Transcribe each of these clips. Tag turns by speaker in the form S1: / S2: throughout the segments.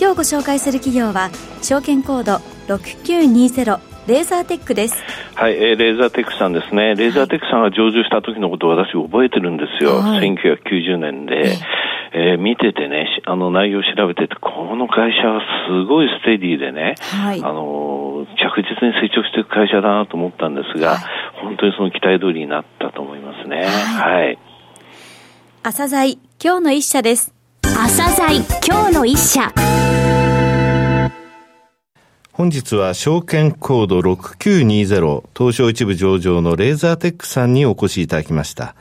S1: 今日ご紹介する企業は証券コード6920レーザーテックです。
S2: はい、えー、レーザーテックさんですね。レーザーテックさんが上場した時のことを私覚えてるんですよ。はい、1990年で。えー、見ててね、あの内容を調べてて、この会社はすごいステディでね、はい、あの、着実に成長していく会社だなと思ったんですが、はい、本当にその期待通りになったと思いますね。はい。はい、
S1: 朝鮮今日の一社です。
S3: 朝鮮今日の一社。
S4: 本日は証券コード6920東証一部上場のレーザーテックさんにお越しいただきました。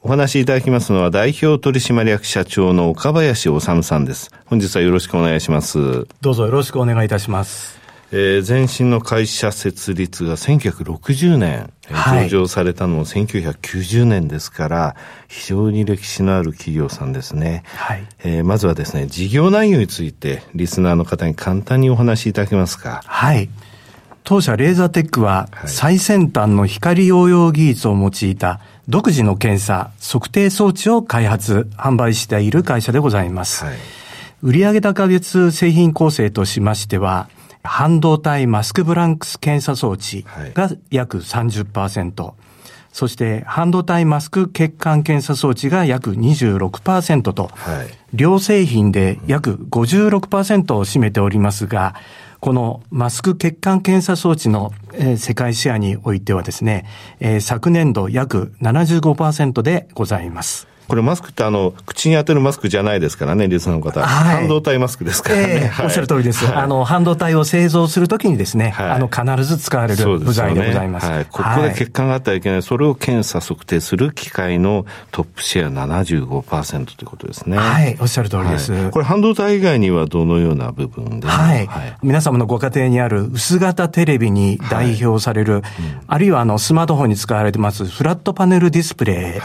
S4: お話しいただきますのは代表取締役社長の岡林治さんです。本日はよろしくお願いします。
S5: どうぞよろしくお願いいたします。
S4: えー、前身の会社設立が1960年、はい、上場されたのも1990年ですから、非常に歴史のある企業さんですね。はい。えー、まずはですね、事業内容について、リスナーの方に簡単にお話しいただけますか？
S5: はい。当社レーザーテックは、最先端の光応用技術を用いた独自の検査、測定装置を開発、販売している会社でございます。はい、売上高別製品構成としましては、半導体マスクブランクス検査装置が約30%、はい、そして半導体マスク血管検査装置が約26%と、はい、両製品で約56%を占めておりますが、このマスク血管検査装置の、えー、世界シェアにおいてはですね、えー、昨年度約75%でございます。
S4: これマスクってあの、口に当てるマスクじゃないですからね、リスナーの方。はい、半導体マスクですからね。えー
S5: はい、おっしゃる通りです。あの、半導体を製造するときにですね、はい、あの、必ず使われる部材でございます。すね、はい。
S4: ここで欠陥があってはいけない。それを検査測定する機械のトップシェア75%ということですね。
S5: はい、おっしゃる通りです。
S4: これ半導体以外にはどのような部分で
S5: はい。皆様のご家庭にある薄型テレビに代表される、うん、あるいはあの、スマートフォンに使われてますフラットパネルディスプレ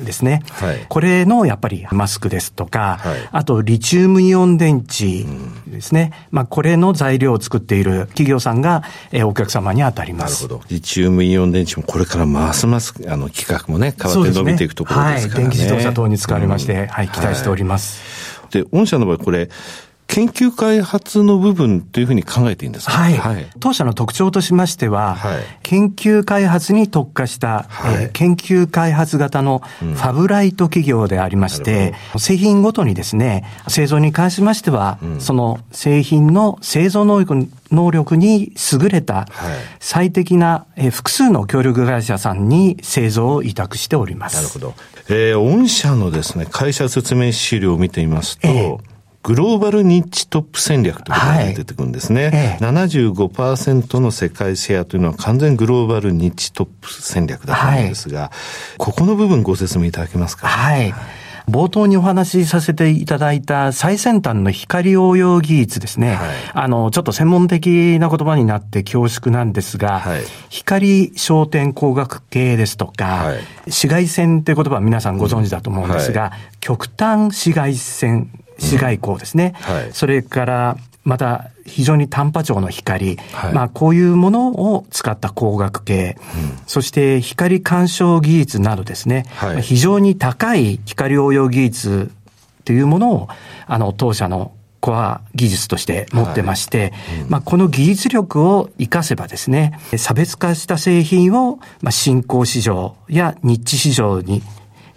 S5: イですね。はい。これのやっぱりマスクですとか、はい、あとリチウムイオン電池ですね。うん、まあこれの材料を作っている企業さんが、えー、お客様に当たります。
S4: なるほど。リチウムイオン電池もこれからますますあの規格もね、変わって伸びていくところですからね。ねはい。電気
S5: 自動車等に使われまして、うん、はい、期待しております。
S4: で、御社の場合これ、研究開発の部分というふうに考えていいんですか？
S5: はい。はい、当社の特徴としましては、はい、研究開発に特化した、はい、えー、研究開発型のファブライト企業でありまして、うん、製品ごとにですね、製造に関しましては、うん、その製品の製造能力能力に優れた最適な、えー、複数の協力会社さんに製造を委託しております。
S4: なるほど。えー、御社のですね、会社説明資料を見てみますと、えーグローバルニッチトップ戦略ということが出てくるんですね。はいええ、75%の世界シェアというのは完全グローバルニッチトップ戦略だったんですが、はい、ここの部分ご説明いただけますか？
S5: はい。冒頭にお話しさせていただいた最先端の光応用技術ですね。はい、あの、ちょっと専門的な言葉になって恐縮なんですが、はい、光焦点光学系ですとか、はい、紫外線という言葉は皆さんご存知だと思うんですが、極端紫外線市街光ですね。うんはい、それから、また非常に短波長の光、はい、まあこういうものを使った光学系、うん、そして光干渉技術などですね、はい、非常に高い光応用技術というものを、あの、当社のコア技術として持ってまして、はい。うん、まあ、この技術力を活かせばですね、差別化した製品を、まあ、新興市場やニッチ市場に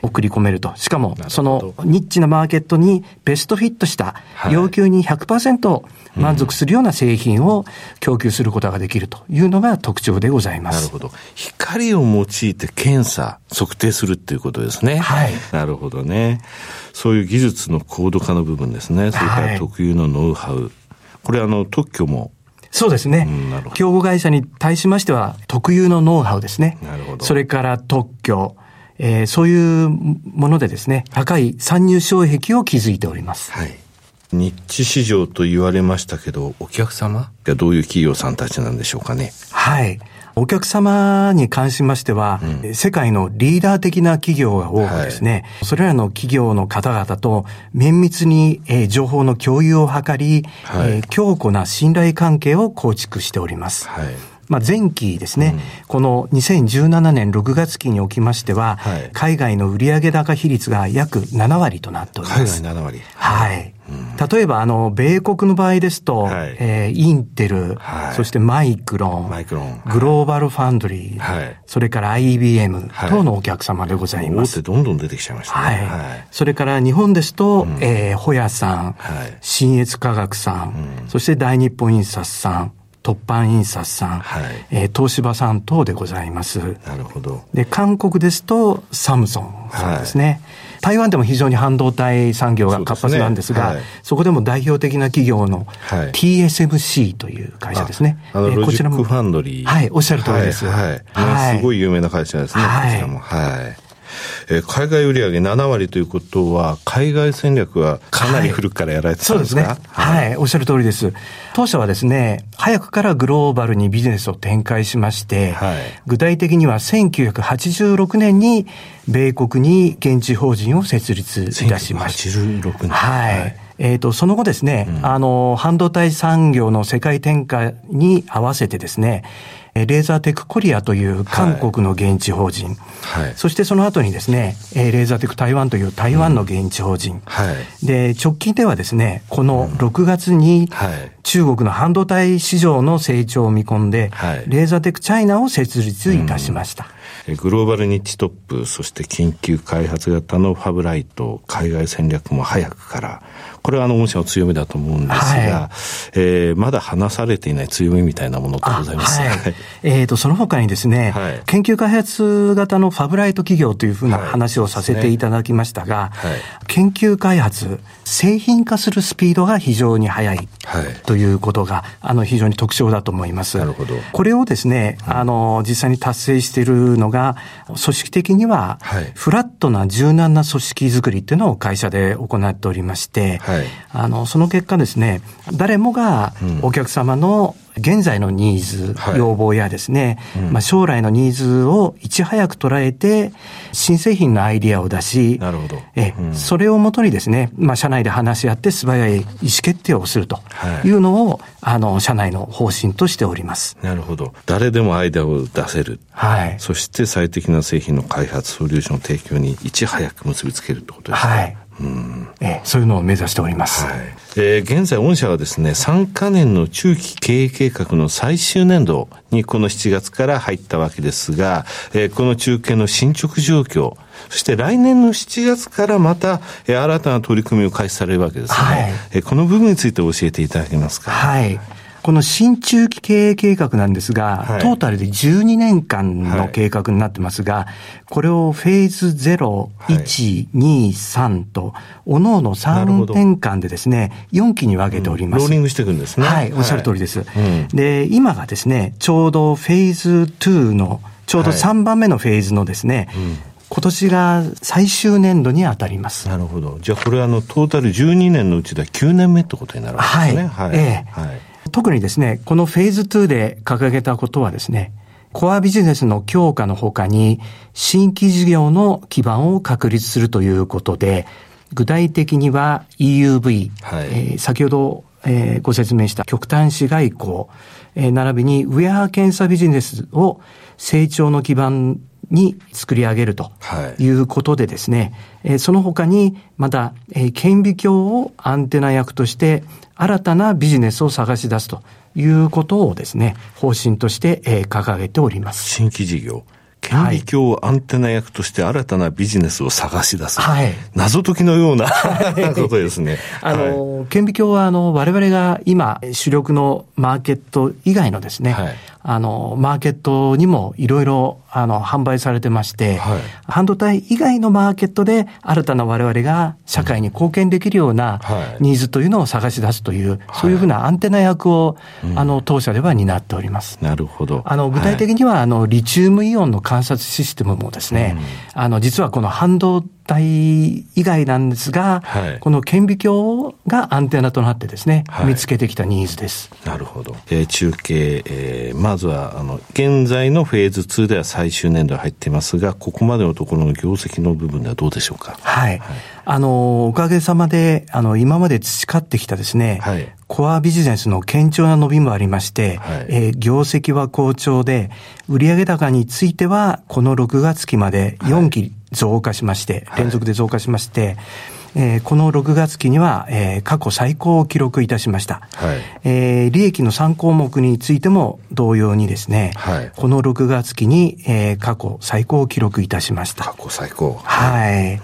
S5: 送り込めると。しかも、そのニッチなマーケットにベストフィットした要求に100%満足するような製品を供給することができるというのが特徴でございます。
S4: なるほど。光を用いて検査、測定するっていうことですね。はい。なるほどね。そういう技術の高度化の部分ですね。それから特有のノウハウ。はい、これあの、特許も
S5: そうですね。競合会社に対しましては、特有のノウハウですね。なるほど。それから特許、えー、そういうものでですね、高い参入障壁を築いております。はい。
S4: 日地市場と言われましたけど、お客様？がどういう企業さんたちなんでしょうかね？
S5: はい。お客様に関しましては、うん、世界のリーダー的な企業が多くですね、はい、それらの企業の方々と綿密に、えー、情報の共有を図り、はい、えー、強固な信頼関係を構築しております。はいまあ、前期ですね、うん、この2017年6月期におきましては、はい、海外の売上高比率が約7割となっております。
S4: 海外7割。
S5: はい。例えば、あの、米国の場合ですと、はい、えー、インテル、はい、そしてマイクロン、マイクロン。グローバルファンドリー、はい、それから IBM 等のお客様でございます。
S4: 大手どんどん出てきちゃいましたね。
S5: はい。それから日本ですと、うん、えー、ホヤさん、はい、新越科学さん、うん、そして大日本印刷さん、突版印刷さん、はい、えー、東芝さん等でございます。
S4: なるほど。
S5: で、韓国ですと、サムソンさんですね。はい台湾でも非常に半導体産業が活発なんですが、そ、ねはい、そこでも代表的な企業の TSMC という会社ですね。
S4: あの、えー、こちらも。ファンドリー。
S5: はい、おっしゃる通りです。
S4: はい。はい、すごい有名な会社ですね、はい、こちらも。はい。えー、海外売上7割ということは、海外戦略はかなり古くからやられてたんですか、はい、
S5: そうですね、はい。はい、おっしゃる通りです。当社はですね、早くからグローバルにビジネスを展開しまして、はい、具体的には1986年に米国に現地法人を設立いたしました。
S4: 1986年。
S5: はい、はいえっ、ー、と、その後ですね、うん、あの、半導体産業の世界展開に合わせてですね、レーザーテックコリアという韓国の現地法人、はい、そしてその後にですね、レーザーテック台湾という台湾の現地法人、うんはい、で、直近ではですね、この6月に中国の半導体市場の成長を見込んで、はい、レーザーテックチャイナを設立いたしました。
S4: うん、グローバルニッチトップ、そして研究開発型のファブライト、海外戦略も早くから、これはあの御社の強みだと思うんですが、はい、えー、まだ話されていない強みみたいなものってございます？はい、
S5: えっ、ー、と、その他にですね、はい、研究開発型のファブライト企業というふうな話をさせていただきましたが、はい。ね、研究開発、製品化するスピードが非常に速いということが、あの、非常に特徴だと思います。なるほど。これをですね、あの、実際に達成しているのが、組織的には、フラットな柔軟な組織づくりっていうのを会社で行っておりまして、はい、あの、その結果ですね、誰もがお客様の現在のニーズ、はい、要望やですね、うん、まあ、将来のニーズをいち早く捉えて、新製品のアイディアを出し、なるほど。え、うん、それをもとにですね、まあ、社内で話し合って素早い意思決定をするというのを、はい、あの、社内の方針としております。
S4: なるほど。誰でもアイデアを出せる。はい。そして最適な製品の開発、ソリューション提供にいち早く結びつけるってことですね。はい。
S5: うんえそういうのを目指しております。はい、
S4: えー、現在、御社はですね、3か年の中期経営計画の最終年度にこの7月から入ったわけですが、えー、この中継の進捗状況、そして来年の7月からまた、えー、新たな取り組みを開始されるわけですね。はい、えー、この部分について教えていただけますか？
S5: はい。この新中期経営計画なんですが、はい、トータルで12年間の計画になってますが、はい、これをフェーズ0、1、2、3と、おのおの3年間でですね、4期に分けております。
S4: うん、ローリングしていくんですね。
S5: はい、おっしゃる通りです。うん、で、今がですね、ちょうどフェーズ2の、ちょうど3番目のフェーズのですね、うん今年が最終年度に当たります。
S4: なるほど。じゃあこれはあの、トータル12年のうちでは9年目ってことになるわけですね。はい。はい、ええはい
S5: 特にですね、このフェーズ2で掲げたことはですね、コアビジネスの強化のほかに、新規事業の基盤を確立するということで、具体的には EUV、はい、えー、先ほど、えー、ご説明した極端市外交、えー、並びにウェア検査ビジネスを成長の基盤に作り上げるということでですね、はい、その他にまた、顕微鏡をアンテナ役として新たなビジネスを探し出すということをですね、方針として掲げております。
S4: 新規事業。顕微鏡アンテナ役として新たなビジネスを探し出す。はい。謎解きのような ことですね。
S5: あの、はい、顕微鏡は、あの、我々が今、主力のマーケット以外のですね、はい、あの、マーケットにもいろいろ、あの、販売されてまして、はい、半導体以外のマーケットで新たな我々が社会に貢献できるようなニーズというのを探し出すという、そういうふうなアンテナ役を、あの、当社では担っております。
S4: なるほど。
S5: あの、具体的には、あの、リチウムイオンの観察システムもですね、あの、実はこの半導体以外なんですが、はい、この顕微鏡がアンテナとなってですね、はい、見つけてきたニーズです。
S4: なるほど。えー、中継、えー、まずは、あの、現在のフェーズ2では最終年度入っていますが、ここまでのところの業績の部分ではどうでしょうか？
S5: はい。はい、あの、おかげさまで、あの、今まで培ってきたですね、はい、コアビジネスの堅調な伸びもありまして、はい、えー、業績は好調で、売上高については、この6月期まで4期増加しまして、連続で増加しまして、えー、この6月期には、えー、過去最高を記録いたしました。はい、えー、利益の3項目についても同様にですね、はい、この6月期に、えー、過去最高を記録いたしました。
S4: 過去最高。
S5: はい。うん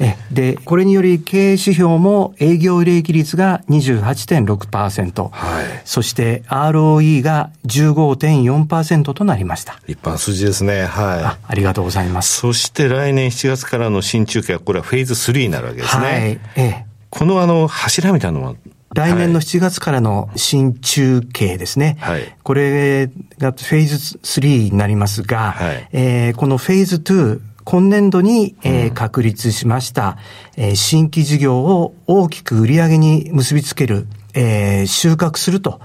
S5: えで、これにより経営指標も営業利益率が28.6%、はい、そして ROE が15.4%となりました。
S4: 立派な数字ですね。はい
S5: あ。ありがとうございます。
S4: そして来年7月からの新中継は、これはフェーズ3になるわけですね。はい。ええ。このあの、柱みたいなのは？
S5: 来年の7月からの新中継ですね。はい、これがフェーズ3になりますが、はい、えー、このフェーズ2、今年度に、えー、確立しました、えー、新規事業を大きく売り上げに結びつける、えー、収穫すると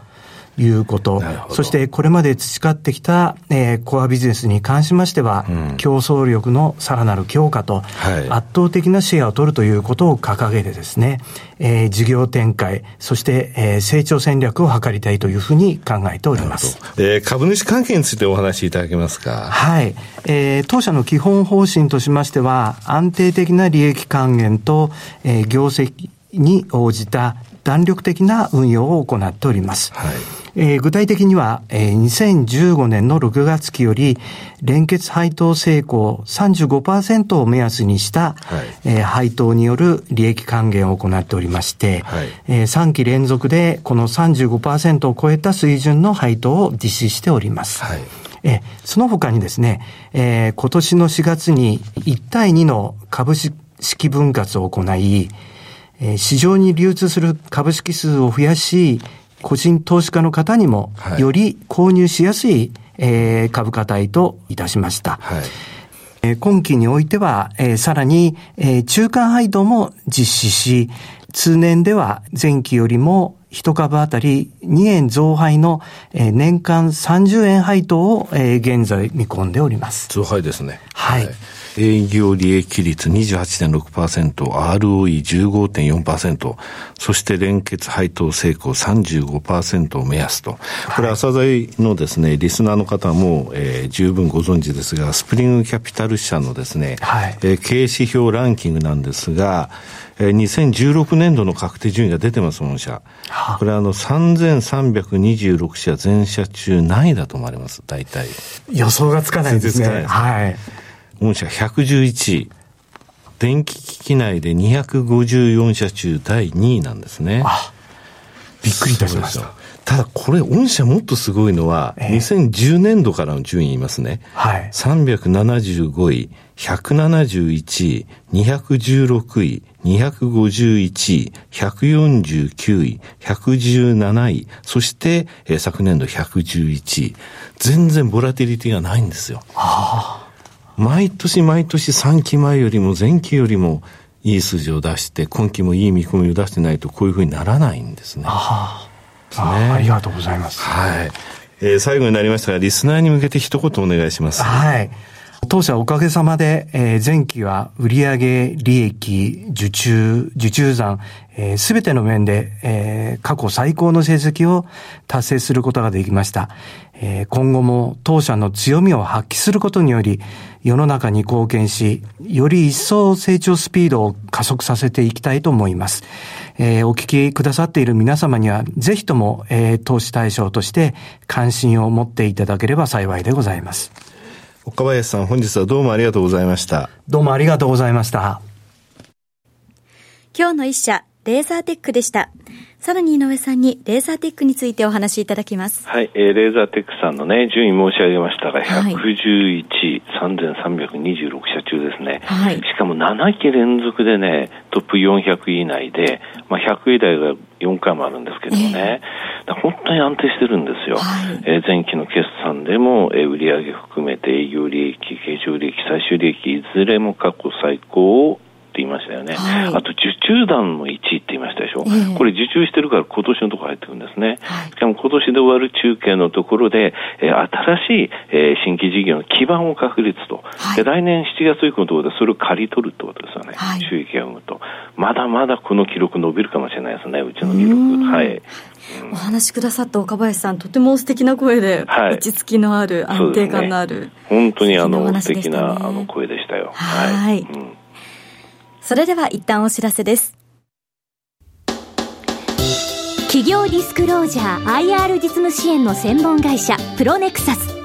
S5: いうこと。そしてこれまで培ってきた、えー、コアビジネスに関しましては、うん、競争力のさらなる強化と、はい、圧倒的なシェアを取るということを掲げてですね、えー、事業展開、そして、えー、成長戦略を図りたいというふうに考えております。
S4: えー、株主関係についてお話しいただけますか？
S5: はい。えー、当社の基本方針としましては、安定的な利益還元と、えー、業績に応じた弾力的な運用を行っております。はいえー、具体的には、えー、2015年の6月期より、連結配当成功35%を目安にした、はい。えー、配当による利益還元を行っておりまして、はい。えー、3期連続でこの35%を超えた水準の配当を実施しております。はい。えその他にですね、えー、今年の4月に1対2の株式分割を行い、えー、市場に流通する株式数を増やし、個人投資家の方にもより購入しやすい、えー、株価帯といたしました。はいえ今期においては、えー、さらに、えー、中間配当も実施し、通年では前期よりも一株当たり2円増配の、えー、年間30円配当を、えー、現在見込んでおります。
S4: 増配ですね。
S5: はい、はい
S4: 営業利益率28.6%、ROE15.4%、そして連結配当成功35%を目安と。これ、朝鮮のですね、リスナーの方も、えー、十分ご存知ですが、スプリングキャピタル社のですね、はい、えー、経営指標ランキングなんですが、えー、2016年度の確定順位が出てます、御社。これあの、3326社全社中何位だと思われます？大体。
S5: 予想がつかないですね。はい。
S4: 御社111位。電気機器内で254社中第2位なんですね。あ、
S5: びっくりいたしました。
S4: ただこれ、御社もっとすごいのは、えー、2010年度からの順位言いますね。はい。375位、171位、216位、251位、149位、117位、そして、えー、昨年度111位。全然ボラティリティがないんですよ。はあ毎年毎年3期前よりも前期よりもいい数字を出して、今期もいい見込みを出してないと、こういうふうにならないんですね。あ
S5: あ、ありがとうございます。
S4: はい。えー、最後になりましたが、リスナーに向けて一言お願いします。
S5: はい。当社おかげさまで、えー、前期は売上利益、受注、受注残、す、え、べ、ての面で、えー、過去最高の成績を達成することができました。えー、今後も当社の強みを発揮することにより、世の中に貢献し、より一層成長スピードを加速させていきたいと思います。えー、お聞きくださっている皆様には、ぜひとも、えー、投資対象として関心を持っていただければ幸いでございます。
S4: 岡林さん、本日はどうもありがとうございました。
S5: どうもありがとうございました。
S1: 今日の一社、レーザーテックでした。さらに井上さんにレーザーテックについてお話しいただきます。
S2: はい、えー、レーザーテックさんのね、順位申し上げましたが、111位、3326社中ですね。はい。しかも7期連続でね、トップ400位以内で、まあ、100位台が4回もあるんですけどね、えー、本当に安定してるんですよ。はい、えー、前期の決算でも、えー、売上営業利益、経常利益、最終利益、いずれも過去最高を言いましたよね。はい、あと、受注団の1位って言いましたでしょ。えー、これ受注してるから今年のところ入ってくるんですね。はい、しかも今年で終わる中継のところで、えー、新しい、えー、新規事業の基盤を確立と。はい、で来年7月以降のところでそれを借り取るってことですよね。収益が生むと。まだまだこの記録伸びるかもしれないですね、うちの記録。はい。
S1: お話しくださった岡林さん、とても素敵な声で、はい、落ち着きのある、安定感のある、ね、
S2: 本当にあの、素敵なあの声でしたよ。
S1: はい、うん、それでは一旦お知らせです。
S3: 企業ディスクロージャー IR 実務支援の専門会社プロネクサス。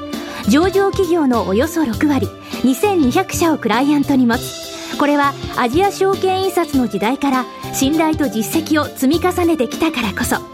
S3: 上場企業のおよそ6割2200社をクライアントに持つ。これはアジア証券印刷の時代から信頼と実績を積み重ねてきたからこそ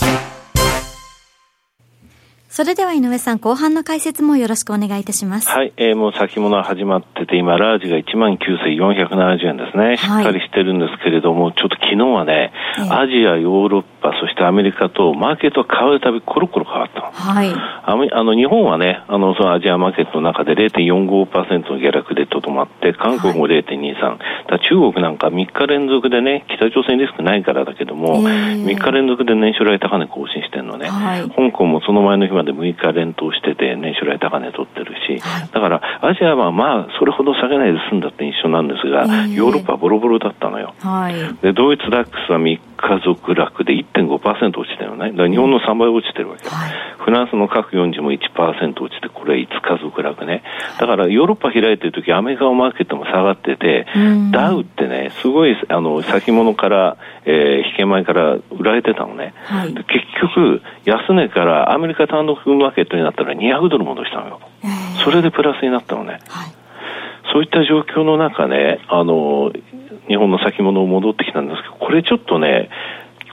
S1: それでは井上さん、後半の解説もよろしくお願いいたします。
S2: はい、えー、もう先物は始まってて、今、ラージが19,470円ですね。しっかりしてるんですけれども、はい、ちょっと昨日はね、アジア、ヨーロッパ、そしてアメリカと、マーケットが変わるたび、コロコロ変わったの。はい。ああの、日本はね、あの、そのアジアマーケットの中で0.45%の下落でとどまって、韓国も0.23。はい、だ中国なんか3日連続でね、北朝鮮リスクないからだけども、えー、3日連続で年初来高値更新してるのね。はい、香港もその前の日まで6日連投してて、年初来高値取ってるし、はい、だからアジアはまあ、それほど下げないで済んだって印象なんですが、ヨーロッパはボロボロだったのよ。はい、でドイツダックスは3日続落で1.5%落ちたよね。日本の3倍落ちてるわけ。はい、フランスの各40も1%落ちて、これ5日続落ね。だからヨーロッパ開いてるとき、アメリカのマーケットも下がってて、ダウってね、すごいあの先物から、えー、引け前から売られてたのね。はい、結局、安値からアメリカ単独マーケットになったら200ドル戻したのよ。それでプラスになったのね。はい、そういった状況の中ね、あの、日本の先物を戻ってきたんですけど、これちょっとね、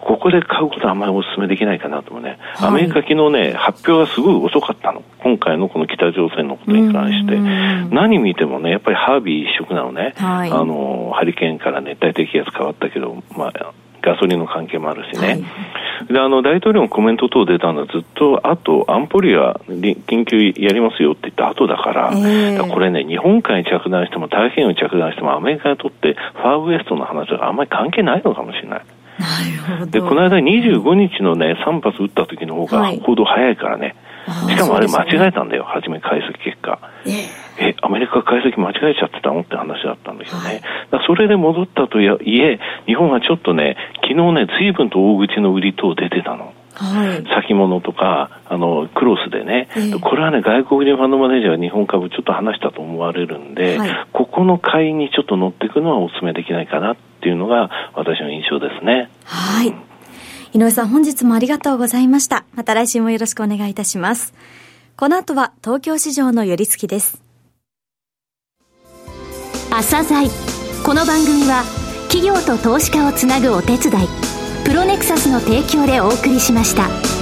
S2: ここで買うことはあんまりお勧めできないかなと思うね。はい、アメリカ昨日ね、発表がすごい遅かったの。今回のこの北朝鮮のことに関して。何見てもね、やっぱりハービー一色なのね。はい、あの、ハリケーンから熱帯低気圧変わったけど、まあ、ガソリンの関係もあるしね。はいで、あの、大統領のコメント等出たのはずっと、あと、安保理は緊急やりますよって言った後だから、えー、これね、日本海に着弾しても、太平洋に着弾しても、アメリカにとってファーウエストの話はあんまり関係ないのかもしれない。
S1: なるほど。
S2: で、この間25日のね、3発撃った時の方が行動早いからね。はい、しかもあれ間違えたんだよ、初め解析結果。えアメリカ解析間違えちゃってたのって話だったんですよね。はい、それで戻ったとはいえ、日本はちょっとね、昨日ね、随分と大口の売り等出てたの。はい、先物とか、あの、クロスでね、えー、これはね、外国人ファンドマネージャーが日本株ちょっと話したと思われるんで、はい、ここの買いにちょっと乗っていくのはお勧めできないかなっていうのが私の印象ですね。
S1: はい。井上さん、本日もありがとうございました。また来週もよろしくお願いいたします。この後は東京市場の寄り付きです。
S3: 朝鮮この番組は企業と投資家をつなぐお手伝いプロネクサスの提供でお送りしました。